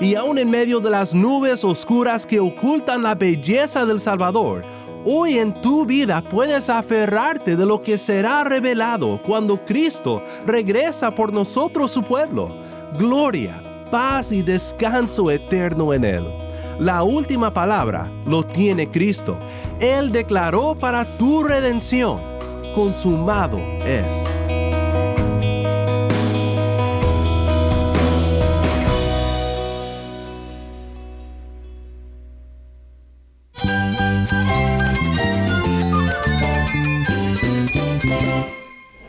Y aún en medio de las nubes oscuras que ocultan la belleza del Salvador, Hoy en tu vida puedes aferrarte de lo que será revelado cuando Cristo regresa por nosotros su pueblo. Gloria, paz y descanso eterno en Él. La última palabra lo tiene Cristo. Él declaró para tu redención, consumado es.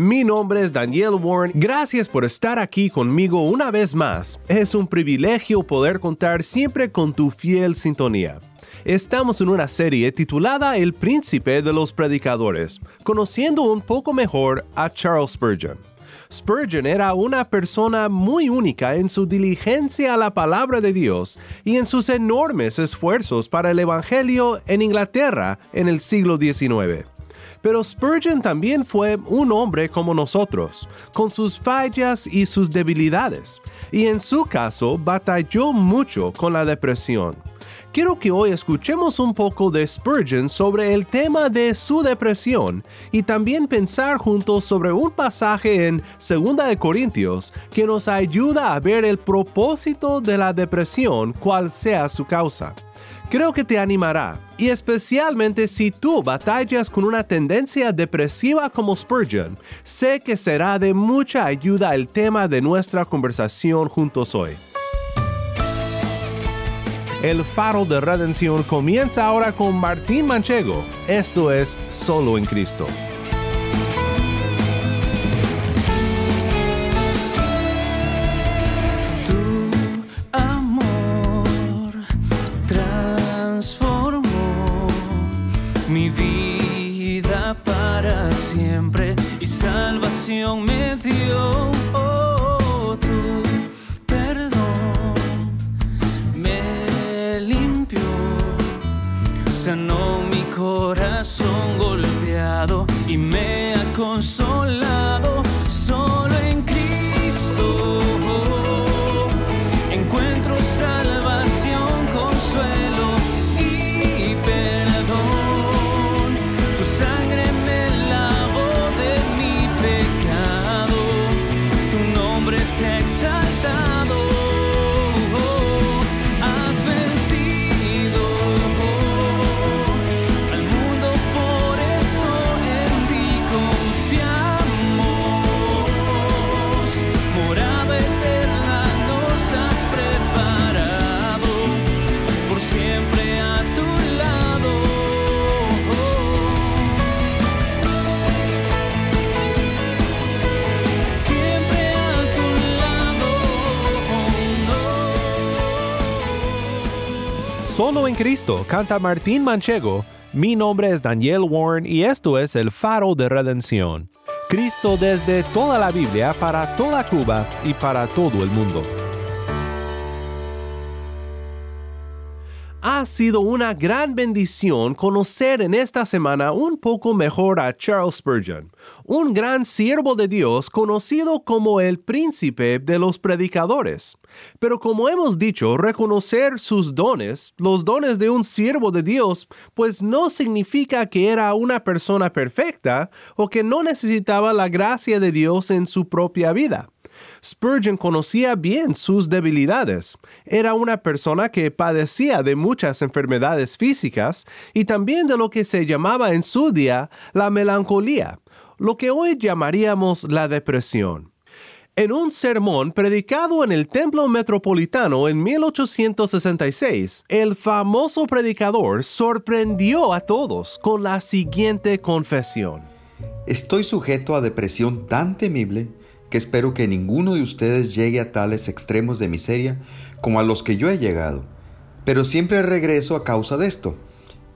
Mi nombre es Daniel Warren. Gracias por estar aquí conmigo una vez más. Es un privilegio poder contar siempre con tu fiel sintonía. Estamos en una serie titulada El Príncipe de los Predicadores, conociendo un poco mejor a Charles Spurgeon. Spurgeon era una persona muy única en su diligencia a la palabra de Dios y en sus enormes esfuerzos para el Evangelio en Inglaterra en el siglo XIX. Pero Spurgeon también fue un hombre como nosotros, con sus fallas y sus debilidades, y en su caso batalló mucho con la depresión. Quiero que hoy escuchemos un poco de Spurgeon sobre el tema de su depresión y también pensar juntos sobre un pasaje en 2 de Corintios que nos ayuda a ver el propósito de la depresión, cual sea su causa creo que te animará, y especialmente si tú batallas con una tendencia depresiva como Spurgeon, sé que será de mucha ayuda el tema de nuestra conversación juntos hoy. El faro de redención comienza ahora con Martín Manchego. Esto es Solo en Cristo. me dio oh, sanó mi Solo en Cristo canta Martín Manchego. Mi nombre es Daniel Warren y esto es el faro de redención. Cristo desde toda la Biblia para toda Cuba y para todo el mundo. Ha sido una gran bendición conocer en esta semana un poco mejor a Charles Spurgeon, un gran siervo de Dios conocido como el príncipe de los predicadores. Pero como hemos dicho, reconocer sus dones, los dones de un siervo de Dios, pues no significa que era una persona perfecta o que no necesitaba la gracia de Dios en su propia vida. Spurgeon conocía bien sus debilidades. Era una persona que padecía de muchas enfermedades físicas y también de lo que se llamaba en su día la melancolía, lo que hoy llamaríamos la depresión. En un sermón predicado en el Templo Metropolitano en 1866, el famoso predicador sorprendió a todos con la siguiente confesión. Estoy sujeto a depresión tan temible que espero que ninguno de ustedes llegue a tales extremos de miseria como a los que yo he llegado. Pero siempre regreso a causa de esto.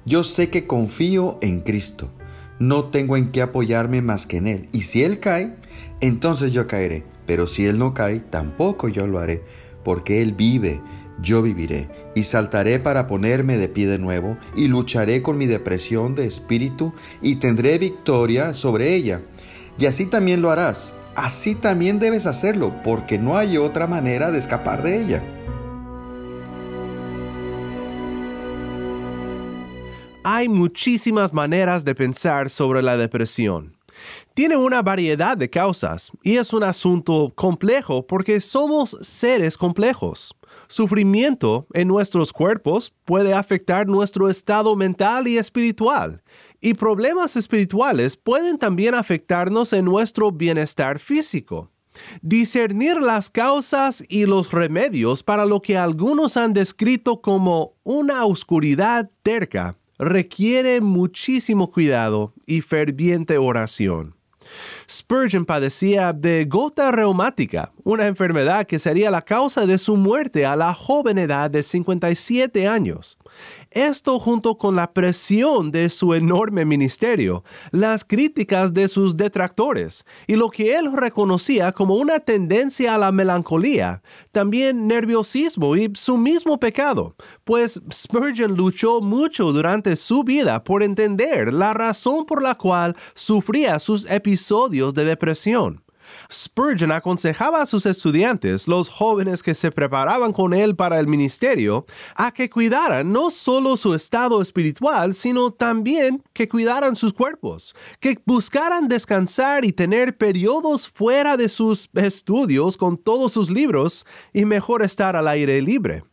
Yo sé que confío en Cristo. No tengo en qué apoyarme más que en Él. Y si Él cae, entonces yo caeré. Pero si Él no cae, tampoco yo lo haré, porque Él vive, yo viviré. Y saltaré para ponerme de pie de nuevo, y lucharé con mi depresión de espíritu, y tendré victoria sobre ella. Y así también lo harás. Así también debes hacerlo, porque no hay otra manera de escapar de ella. Hay muchísimas maneras de pensar sobre la depresión. Tiene una variedad de causas y es un asunto complejo porque somos seres complejos. Sufrimiento en nuestros cuerpos puede afectar nuestro estado mental y espiritual, y problemas espirituales pueden también afectarnos en nuestro bienestar físico. Discernir las causas y los remedios para lo que algunos han descrito como una oscuridad terca requiere muchísimo cuidado y ferviente oración. Spurgeon padecía de gota reumática, una enfermedad que sería la causa de su muerte a la joven edad de 57 años. Esto junto con la presión de su enorme ministerio, las críticas de sus detractores y lo que él reconocía como una tendencia a la melancolía, también nerviosismo y su mismo pecado, pues Spurgeon luchó mucho durante su vida por entender la razón por la cual sufría sus episodios de depresión. Spurgeon aconsejaba a sus estudiantes, los jóvenes que se preparaban con él para el ministerio, a que cuidaran no solo su estado espiritual, sino también que cuidaran sus cuerpos, que buscaran descansar y tener periodos fuera de sus estudios con todos sus libros y mejor estar al aire libre.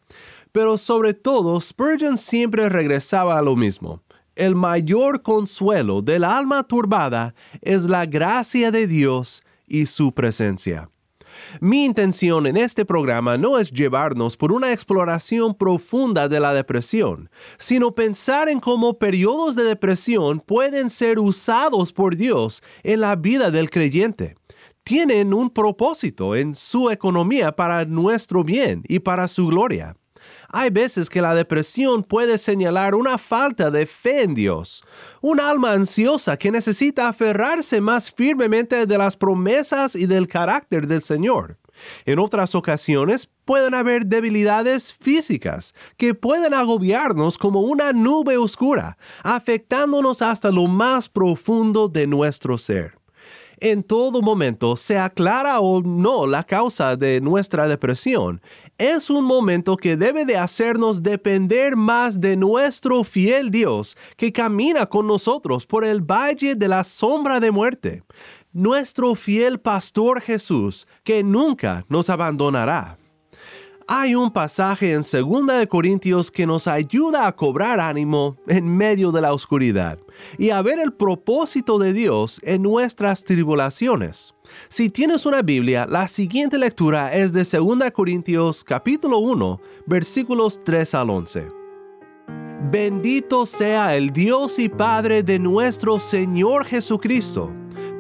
Pero sobre todo, Spurgeon siempre regresaba a lo mismo el mayor consuelo del alma turbada es la gracia de Dios y su presencia. Mi intención en este programa no es llevarnos por una exploración profunda de la depresión, sino pensar en cómo periodos de depresión pueden ser usados por Dios en la vida del creyente. Tienen un propósito en su economía para nuestro bien y para su gloria. Hay veces que la depresión puede señalar una falta de fe en Dios, un alma ansiosa que necesita aferrarse más firmemente de las promesas y del carácter del Señor. En otras ocasiones pueden haber debilidades físicas que pueden agobiarnos como una nube oscura, afectándonos hasta lo más profundo de nuestro ser en todo momento, sea clara o no la causa de nuestra depresión, es un momento que debe de hacernos depender más de nuestro fiel Dios que camina con nosotros por el valle de la sombra de muerte, nuestro fiel pastor Jesús que nunca nos abandonará hay un pasaje en 2 Corintios que nos ayuda a cobrar ánimo en medio de la oscuridad y a ver el propósito de Dios en nuestras tribulaciones. Si tienes una Biblia, la siguiente lectura es de 2 Corintios capítulo 1, versículos 3 al 11. Bendito sea el Dios y Padre de nuestro Señor Jesucristo,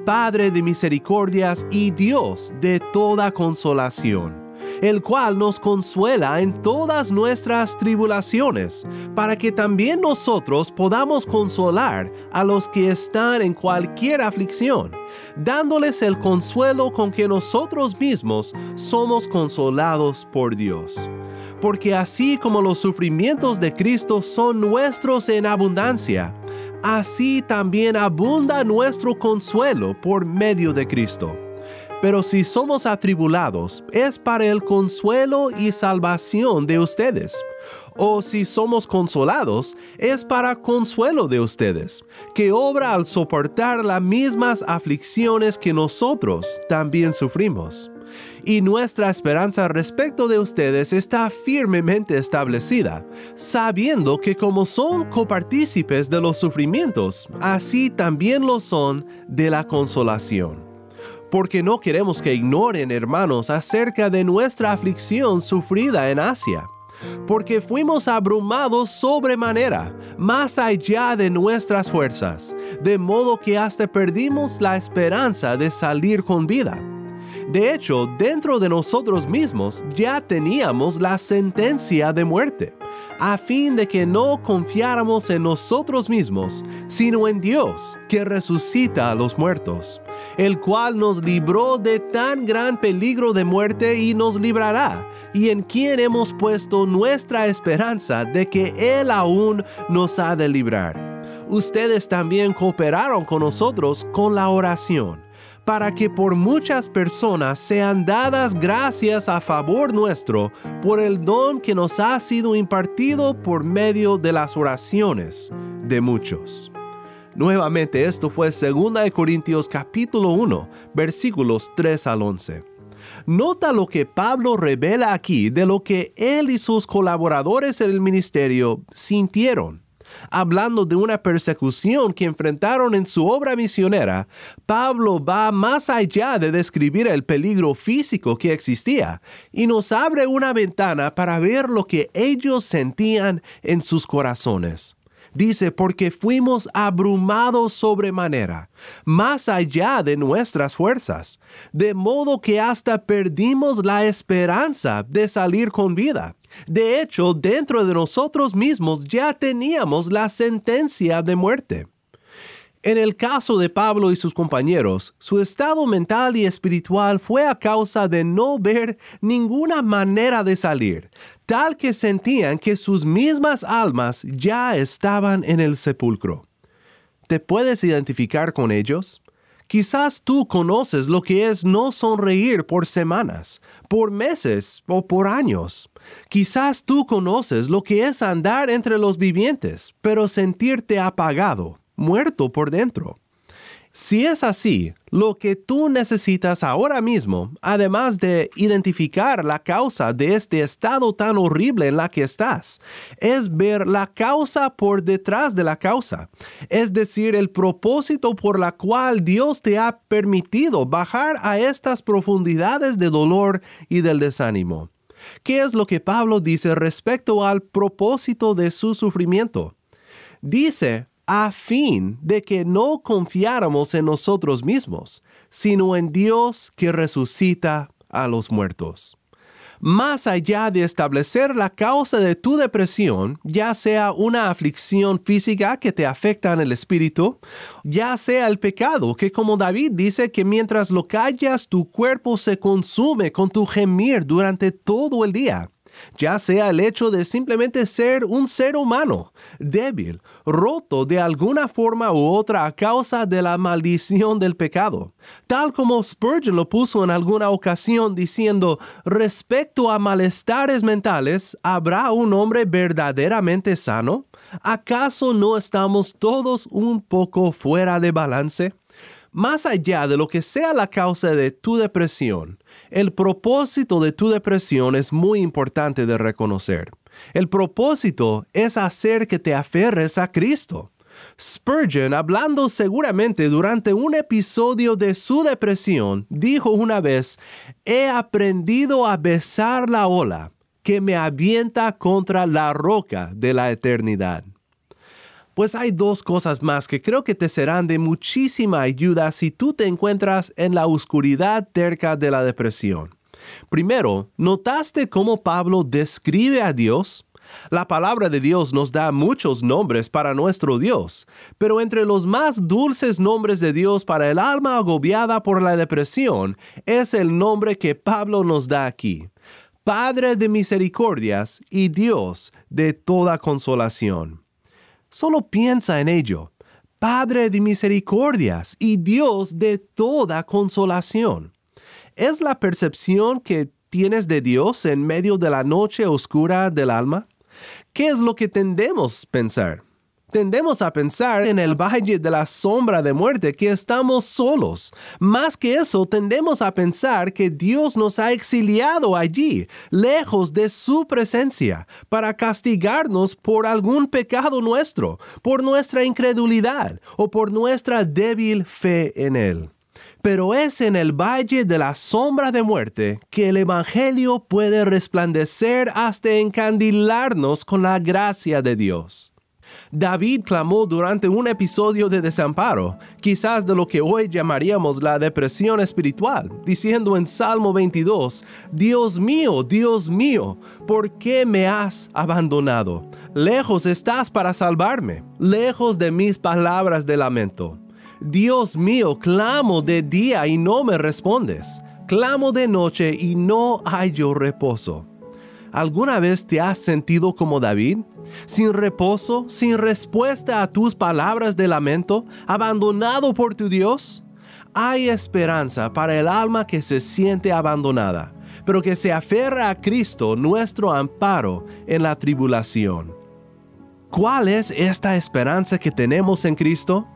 Padre de misericordias y Dios de toda consolación el cual nos consuela en todas nuestras tribulaciones, para que también nosotros podamos consolar a los que están en cualquier aflicción, dándoles el consuelo con que nosotros mismos somos consolados por Dios. Porque así como los sufrimientos de Cristo son nuestros en abundancia, así también abunda nuestro consuelo por medio de Cristo pero si somos atribulados, es para el consuelo y salvación de ustedes. O si somos consolados, es para consuelo de ustedes, que obra al soportar las mismas aflicciones que nosotros también sufrimos. Y nuestra esperanza respecto de ustedes está firmemente establecida, sabiendo que como son copartícipes de los sufrimientos, así también lo son de la consolación porque no queremos que ignoren, hermanos, acerca de nuestra aflicción sufrida en Asia, porque fuimos abrumados sobremanera, más allá de nuestras fuerzas, de modo que hasta perdimos la esperanza de salir con vida. De hecho, dentro de nosotros mismos ya teníamos la sentencia de muerte, a fin de que no confiáramos en nosotros mismos, sino en Dios, que resucita a los muertos, el cual nos libró de tan gran peligro de muerte y nos librará, y en quien hemos puesto nuestra esperanza de que Él aún nos ha de librar. Ustedes también cooperaron con nosotros con la oración para que por muchas personas sean dadas gracias a favor nuestro por el don que nos ha sido impartido por medio de las oraciones de muchos. Nuevamente esto fue 2 Corintios capítulo 1 versículos 3 al 11. Nota lo que Pablo revela aquí de lo que él y sus colaboradores en el ministerio sintieron hablando de una persecución que enfrentaron en su obra misionera, Pablo va más allá de describir el peligro físico que existía y nos abre una ventana para ver lo que ellos sentían en sus corazones. Dice, porque fuimos abrumados sobremanera, más allá de nuestras fuerzas, de modo que hasta perdimos la esperanza de salir con vida. De hecho, dentro de nosotros mismos ya teníamos la sentencia de muerte. En el caso de Pablo y sus compañeros, su estado mental y espiritual fue a causa de no ver ninguna manera de salir, tal que sentían que sus mismas almas ya estaban en el sepulcro. ¿Te puedes identificar con ellos? Quizás tú conoces lo que es no sonreír por semanas, por meses o por años. Quizás tú conoces lo que es andar entre los vivientes, pero sentirte apagado, muerto por dentro. Si es así, lo que tú necesitas ahora mismo, además de identificar la causa de este estado tan horrible en la que estás, es ver la causa por detrás de la causa, es decir, el propósito por la cual Dios te ha permitido bajar a estas profundidades de dolor y del desánimo. ¿Qué es lo que Pablo dice respecto al propósito de su sufrimiento? Dice, a fin de que no confiáramos en nosotros mismos, sino en Dios que resucita a los muertos. Más allá de establecer la causa de tu depresión, ya sea una aflicción física que te afecta en el espíritu, ya sea el pecado, que como David dice que mientras lo callas tu cuerpo se consume con tu gemir durante todo el día, ya sea el hecho de simplemente ser un ser humano, débil, roto de alguna forma u otra a causa de la maldición del pecado, tal como Spurgeon lo puso en alguna ocasión diciendo, respecto a malestares mentales, ¿habrá un hombre verdaderamente sano? ¿Acaso no estamos todos un poco fuera de balance? Más allá de lo que sea la causa de tu depresión, el propósito de tu depresión es muy importante de reconocer. El propósito es hacer que te aferres a Cristo. Spurgeon, hablando seguramente durante un episodio de su depresión, dijo una vez, he aprendido a besar la ola que me avienta contra la roca de la eternidad. Pues hay dos cosas más que creo que te serán de muchísima ayuda si tú te encuentras en la oscuridad cerca de la depresión. Primero, ¿notaste cómo Pablo describe a Dios? La palabra de Dios nos da muchos nombres para nuestro Dios, pero entre los más dulces nombres de Dios para el alma agobiada por la depresión es el nombre que Pablo nos da aquí. Padre de misericordias y Dios de toda consolación. Solo piensa en ello. Padre de misericordias y Dios de toda consolación. ¿Es la percepción que tienes de Dios en medio de la noche oscura del alma? ¿Qué es lo que tendemos a pensar? Tendemos a pensar en el valle de la sombra de muerte que estamos solos. Más que eso, tendemos a pensar que Dios nos ha exiliado allí, lejos de su presencia, para castigarnos por algún pecado nuestro, por nuestra incredulidad o por nuestra débil fe en Él. pero es en el valle de la sombra de muerte que el Evangelio puede resplandecer hasta encandilarnos con la gracia de Dios. David clamó durante un episodio de desamparo, quizás de lo que hoy llamaríamos la depresión espiritual, diciendo en Salmo 22, Dios mío, Dios mío, ¿por qué me has abandonado? Lejos estás para salvarme, lejos de mis palabras de lamento. Dios mío, clamo de día y no me respondes. Clamo de noche y no hallo reposo. ¿Alguna vez te has sentido como David? Sin reposo, sin respuesta a tus palabras de lamento, abandonado por tu Dios? Hay esperanza para el alma que se siente abandonada, pero que se aferra a Cristo, nuestro amparo en la tribulación. ¿Cuál es esta esperanza que tenemos en Cristo?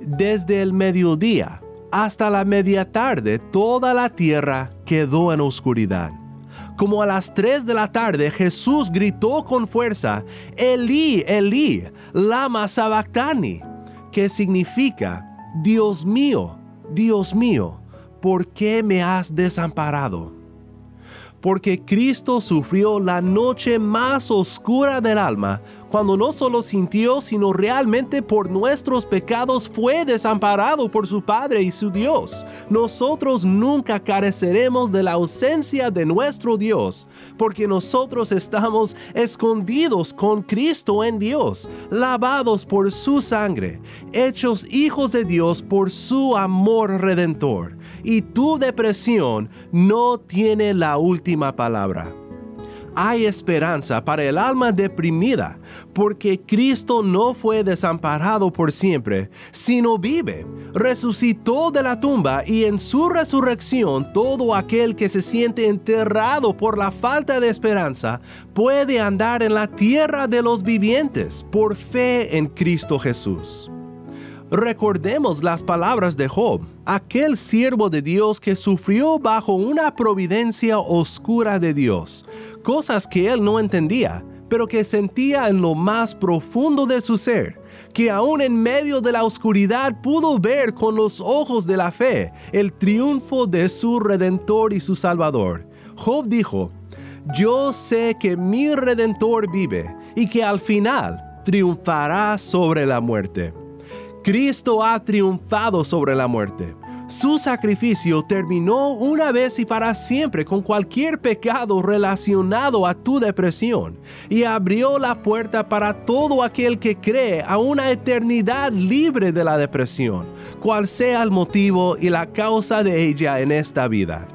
Desde el mediodía hasta la media tarde toda la tierra quedó en oscuridad como a las 3 de la tarde, Jesús gritó con fuerza, Elí, Elí, lama sabactani, que significa, Dios mío, Dios mío, ¿por qué me has desamparado? porque Cristo sufrió la noche más oscura del alma, cuando no solo sintió, sino realmente por nuestros pecados fue desamparado por su Padre y su Dios. Nosotros nunca careceremos de la ausencia de nuestro Dios, porque nosotros estamos escondidos con Cristo en Dios, lavados por su sangre, hechos hijos de Dios por su amor redentor. Y tu depresión no tiene la última palabra. Hay esperanza para el alma deprimida, porque Cristo no fue desamparado por siempre, sino vive, resucitó de la tumba y en su resurrección todo aquel que se siente enterrado por la falta de esperanza puede andar en la tierra de los vivientes por fe en Cristo Jesús. Recordemos las palabras de Job, aquel siervo de Dios que sufrió bajo una providencia oscura de Dios, cosas que él no entendía, pero que sentía en lo más profundo de su ser, que aún en medio de la oscuridad pudo ver con los ojos de la fe el triunfo de su Redentor y su Salvador. Job dijo, yo sé que mi Redentor vive y que al final triunfará sobre la muerte. Cristo ha triunfado sobre la muerte. Su sacrificio terminó una vez y para siempre con cualquier pecado relacionado a tu depresión y abrió la puerta para todo aquel que cree a una eternidad libre de la depresión, cual sea el motivo y la causa de ella en esta vida.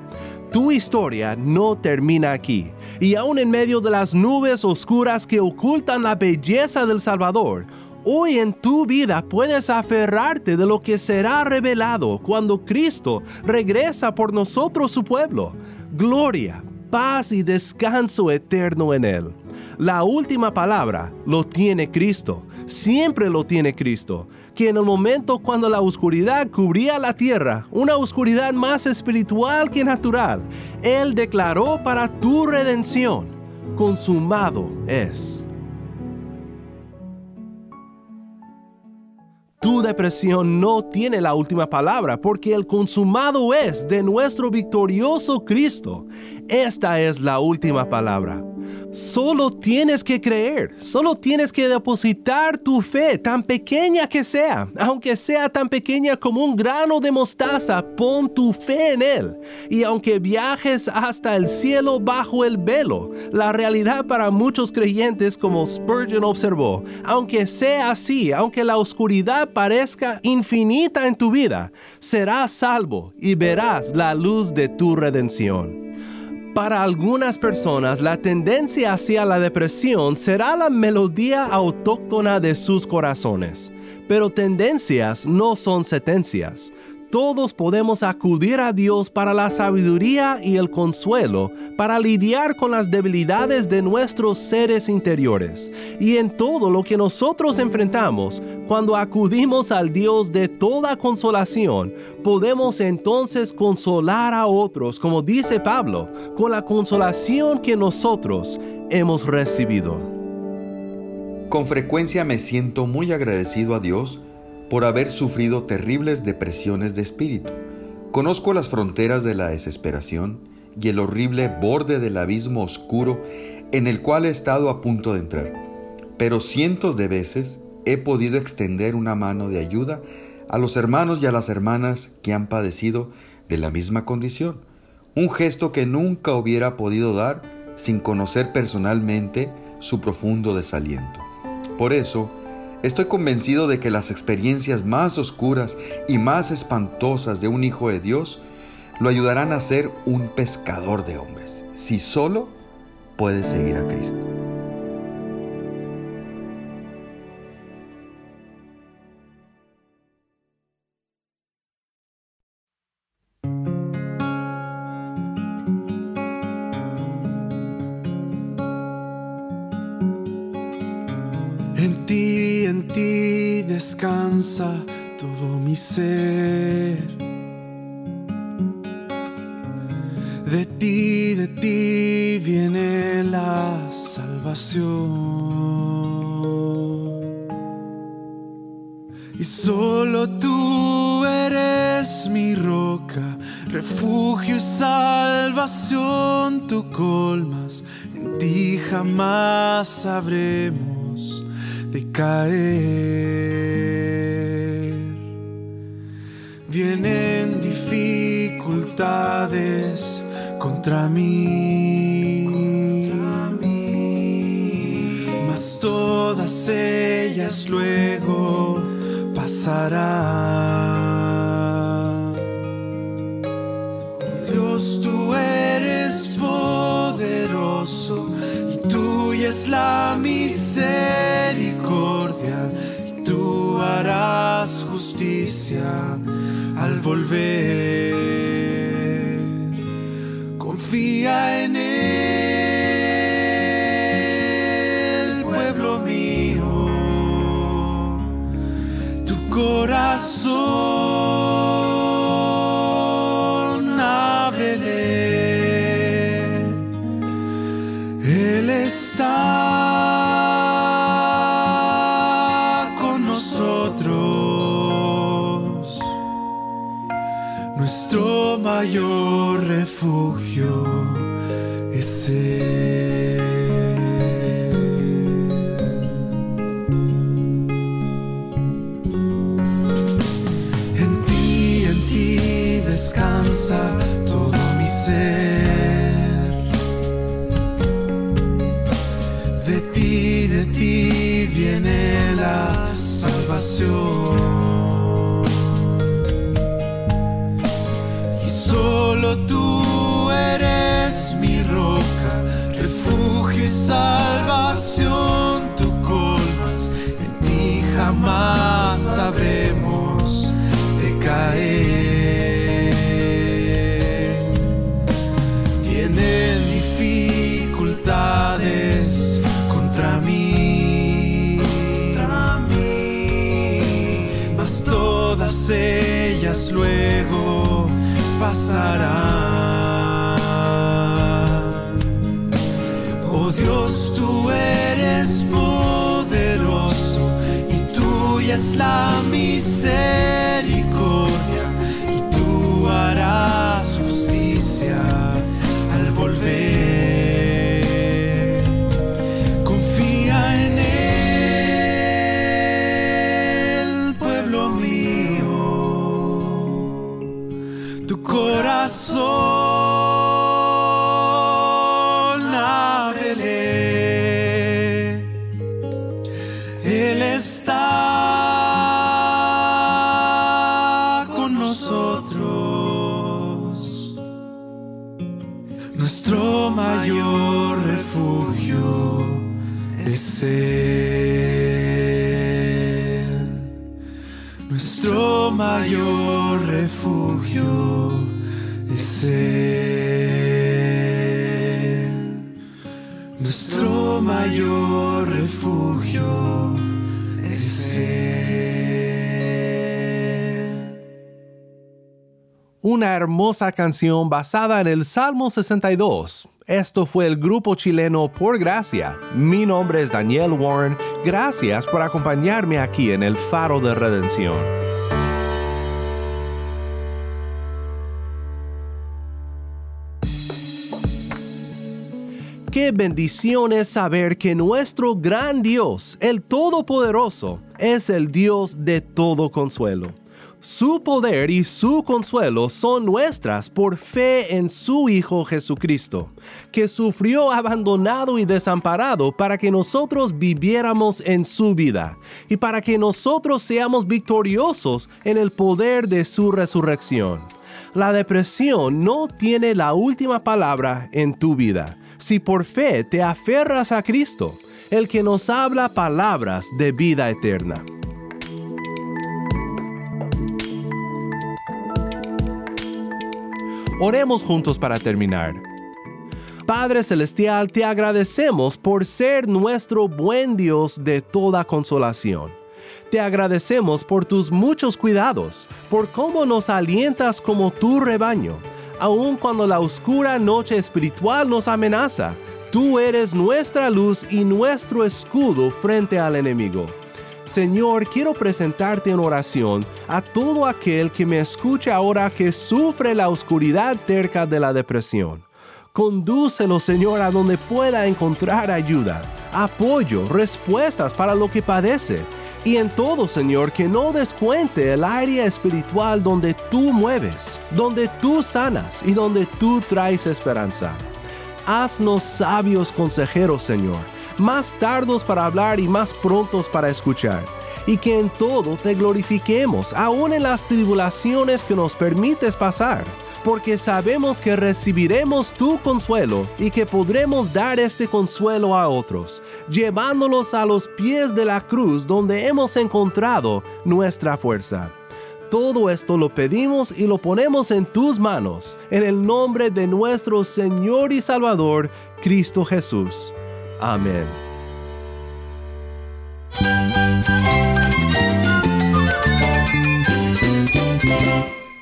Tu historia no termina aquí, y aún en medio de las nubes oscuras que ocultan la belleza del Salvador, Hoy en tu vida puedes aferrarte de lo que será revelado cuando Cristo regresa por nosotros su pueblo. Gloria, paz y descanso eterno en Él. La última palabra lo tiene Cristo, siempre lo tiene Cristo, que en el momento cuando la oscuridad cubría la tierra, una oscuridad más espiritual que natural, Él declaró para tu redención, consumado es. Tu depresión no tiene la última palabra porque el consumado es de nuestro victorioso Cristo. Esta es la última palabra. Solo tienes que creer, solo tienes que depositar tu fe, tan pequeña que sea, aunque sea tan pequeña como un grano de mostaza, pon tu fe en Él. Y aunque viajes hasta el cielo bajo el velo, la realidad para muchos creyentes, como Spurgeon observó, aunque sea así, aunque la oscuridad parezca infinita en tu vida, serás salvo y verás la luz de tu redención. Para algunas personas la tendencia hacia la depresión será la melodía autóctona de sus corazones, pero tendencias no son sentencias todos podemos acudir a Dios para la sabiduría y el consuelo, para lidiar con las debilidades de nuestros seres interiores. Y en todo lo que nosotros enfrentamos, cuando acudimos al Dios de toda consolación, podemos entonces consolar a otros, como dice Pablo, con la consolación que nosotros hemos recibido. Con frecuencia me siento muy agradecido a Dios por haber sufrido terribles depresiones de espíritu, Conozco las fronteras de la desesperación y el horrible borde del abismo oscuro en el cual he estado a punto de entrar, pero cientos de veces he podido extender una mano de ayuda a los hermanos y a las hermanas que han padecido de la misma condición, un gesto que nunca hubiera podido dar sin conocer personalmente su profundo desaliento. Por eso, estoy convencido de que las experiencias más oscuras y más espantosas de un hijo de Dios lo ayudarán a ser un pescador de hombres, si solo puede seguir a Cristo. De ti, de ti viene la salvación. Y solo tú eres mi roca, refugio y salvación. Tú colmas, en ti jamás sabremos de caer. Vienen dificultades contra mí, mas todas ellas luego pasarán. Dios, tú eres poderoso y tuya es la misericordia y tú harás justicia al volver. Confía en él, pueblo mío, tu corazón refugio es. En ti, en ti descansa todo mi ser. De ti, de ti viene la salvación. Misericordia una hermosa canción basada en el Salmo 62. Esto fue el grupo chileno Por Gracia. Mi nombre es Daniel Warren. Gracias por acompañarme aquí en el Faro de Redención. Qué bendición es saber que nuestro gran Dios, el Todopoderoso, es el Dios de todo consuelo. Su poder y su consuelo son nuestras por fe en su Hijo Jesucristo, que sufrió abandonado y desamparado para que nosotros viviéramos en su vida y para que nosotros seamos victoriosos en el poder de su resurrección. La depresión no tiene la última palabra en tu vida si por fe te aferras a Cristo, el que nos habla palabras de vida eterna. Oremos juntos para terminar. Padre Celestial, te agradecemos por ser nuestro buen Dios de toda consolación. Te agradecemos por tus muchos cuidados, por cómo nos alientas como tu rebaño, aun cuando la oscura noche espiritual nos amenaza. Tú eres nuestra luz y nuestro escudo frente al enemigo. Señor, quiero presentarte en oración a todo aquel que me escucha ahora que sufre la oscuridad cerca de la depresión. Condúcelo, Señor, a donde pueda encontrar ayuda, apoyo, respuestas para lo que padece. Y en todo, Señor, que no descuente el área espiritual donde tú mueves, donde tú sanas y donde tú traes esperanza. Haznos sabios consejeros, Señor más tardos para hablar y más prontos para escuchar, y que en todo te glorifiquemos, aun en las tribulaciones que nos permites pasar, porque sabemos que recibiremos tu consuelo y que podremos dar este consuelo a otros, llevándolos a los pies de la cruz donde hemos encontrado nuestra fuerza. Todo esto lo pedimos y lo ponemos en tus manos, en el nombre de nuestro Señor y Salvador, Cristo Jesús. Amén.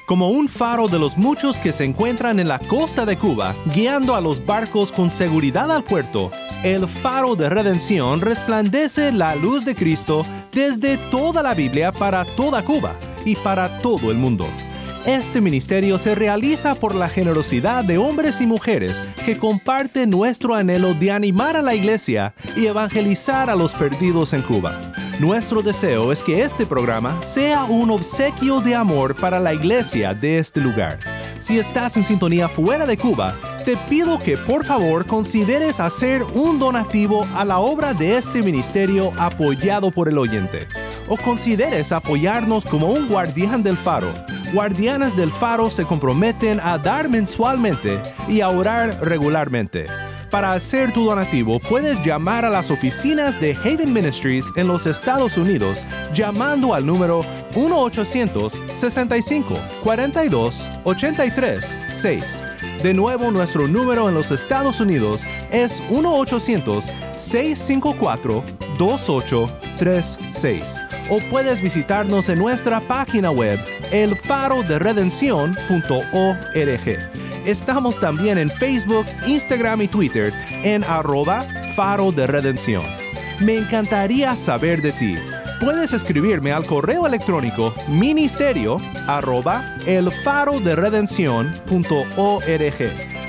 Como un faro de los muchos que se encuentran en la costa de Cuba, guiando a los barcos con seguridad al puerto, el faro de redención resplandece la luz de Cristo desde toda la Biblia para toda Cuba y para todo el mundo. Este ministerio se realiza por la generosidad de hombres y mujeres que comparten nuestro anhelo de animar a la iglesia y evangelizar a los perdidos en Cuba. Nuestro deseo es que este programa sea un obsequio de amor para la iglesia de este lugar. Si estás en sintonía fuera de Cuba, te pido que por favor consideres hacer un donativo a la obra de este ministerio apoyado por el oyente. O consideres apoyarnos como un guardián del faro Guardianes del Faro se comprometen a dar mensualmente y a orar regularmente. Para hacer tu donativo, puedes llamar a las oficinas de Haven Ministries en los Estados Unidos llamando al número 1-800-65-42-83-6. De nuevo, nuestro número en los Estados Unidos es 1-800-654-2836. O puedes visitarnos en nuestra página web elfaroderedención.org. Estamos también en Facebook, Instagram y Twitter en arroba faro de redención. Me encantaría saber de ti. Puedes escribirme al correo electrónico ministerio arroba elfaroderedención.org.